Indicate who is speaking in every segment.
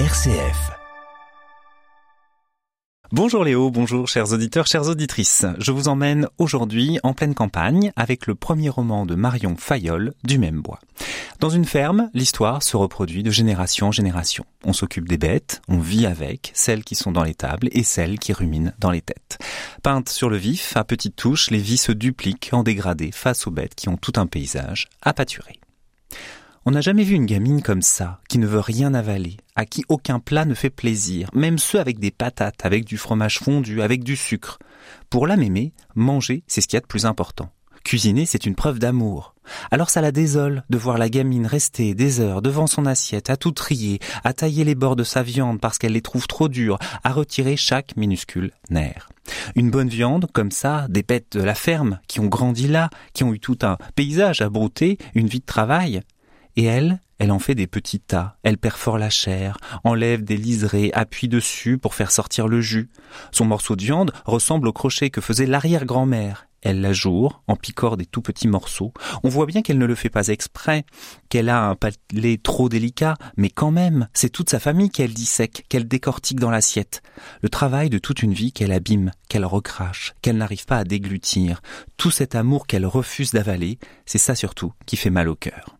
Speaker 1: RCF.
Speaker 2: Bonjour Léo, bonjour chers auditeurs, chères auditrices. Je vous emmène aujourd'hui en pleine campagne avec le premier roman de Marion Fayolle du même bois. Dans une ferme, l'histoire se reproduit de génération en génération. On s'occupe des bêtes, on vit avec, celles qui sont dans les tables et celles qui ruminent dans les têtes. Peintes sur le vif, à petites touches, les vies se dupliquent en dégradé face aux bêtes qui ont tout un paysage à pâturer. On n'a jamais vu une gamine comme ça, qui ne veut rien avaler, à qui aucun plat ne fait plaisir, même ceux avec des patates, avec du fromage fondu, avec du sucre. Pour la mémé, manger, c'est ce qu'il y a de plus important. Cuisiner, c'est une preuve d'amour. Alors ça la désole de voir la gamine rester des heures devant son assiette, à tout trier, à tailler les bords de sa viande parce qu'elle les trouve trop durs, à retirer chaque minuscule nerf. Une bonne viande, comme ça, des bêtes de la ferme, qui ont grandi là, qui ont eu tout un paysage à brouter, une vie de travail, et elle, elle en fait des petits tas, elle perfore la chair, enlève des liserés, appuie dessus pour faire sortir le jus. Son morceau de viande ressemble au crochet que faisait l'arrière-grand-mère. Elle l'ajoure, en picore des tout petits morceaux. On voit bien qu'elle ne le fait pas exprès, qu'elle a un palais trop délicat, mais quand même, c'est toute sa famille qu'elle dissèque, qu'elle décortique dans l'assiette. Le travail de toute une vie qu'elle abîme, qu'elle recrache, qu'elle n'arrive pas à déglutir. Tout cet amour qu'elle refuse d'avaler, c'est ça surtout qui fait mal au cœur.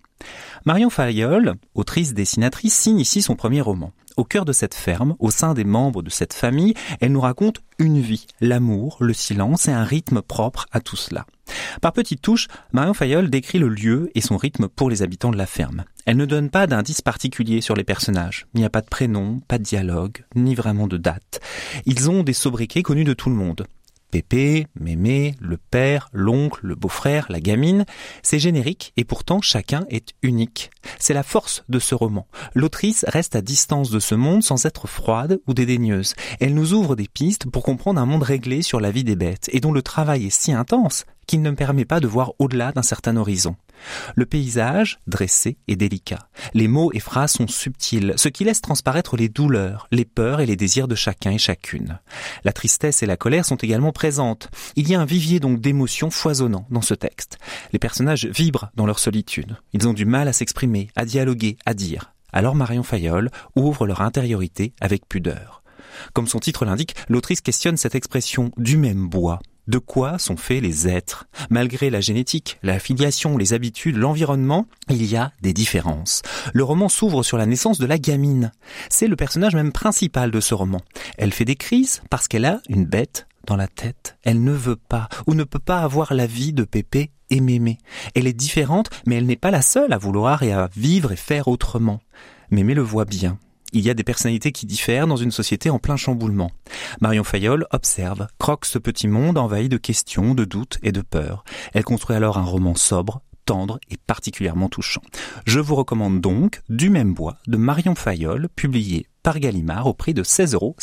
Speaker 2: Marion Fayolle, autrice dessinatrice, signe ici son premier roman. Au cœur de cette ferme, au sein des membres de cette famille, elle nous raconte une vie, l'amour, le silence et un rythme propre à tout cela. Par petites touches, Marion Fayolle décrit le lieu et son rythme pour les habitants de la ferme. Elle ne donne pas d'indice particulier sur les personnages. Il n'y a pas de prénom, pas de dialogue, ni vraiment de date. Ils ont des sobriquets connus de tout le monde. Pépé, Mémé, le père, l'oncle, le beau-frère, la gamine, c'est générique et pourtant chacun est unique. C'est la force de ce roman. L'autrice reste à distance de ce monde sans être froide ou dédaigneuse. Elle nous ouvre des pistes pour comprendre un monde réglé sur la vie des bêtes et dont le travail est si intense qu'il ne permet pas de voir au-delà d'un certain horizon. Le paysage, dressé, est délicat. Les mots et phrases sont subtils, ce qui laisse transparaître les douleurs, les peurs et les désirs de chacun et chacune. La tristesse et la colère sont également présentes. Il y a un vivier donc d'émotions foisonnant dans ce texte. Les personnages vibrent dans leur solitude. Ils ont du mal à s'exprimer, à dialoguer, à dire. Alors Marion Fayolle ouvre leur intériorité avec pudeur. Comme son titre l'indique, l'autrice questionne cette expression du même bois de quoi sont faits les êtres? Malgré la génétique, la filiation, les habitudes, l'environnement, il y a des différences. Le roman s'ouvre sur la naissance de la gamine. C'est le personnage même principal de ce roman. Elle fait des crises parce qu'elle a une bête dans la tête. Elle ne veut pas ou ne peut pas avoir la vie de Pépé et Mémé. Elle est différente, mais elle n'est pas la seule à vouloir et à vivre et faire autrement. Mémé le voit bien il y a des personnalités qui diffèrent dans une société en plein chamboulement. Marion Fayolle observe, croque ce petit monde envahi de questions, de doutes et de peurs. Elle construit alors un roman sobre, tendre et particulièrement touchant. Je vous recommande donc Du même bois de Marion Fayolle, publié par Gallimard au prix de 16,50 euros.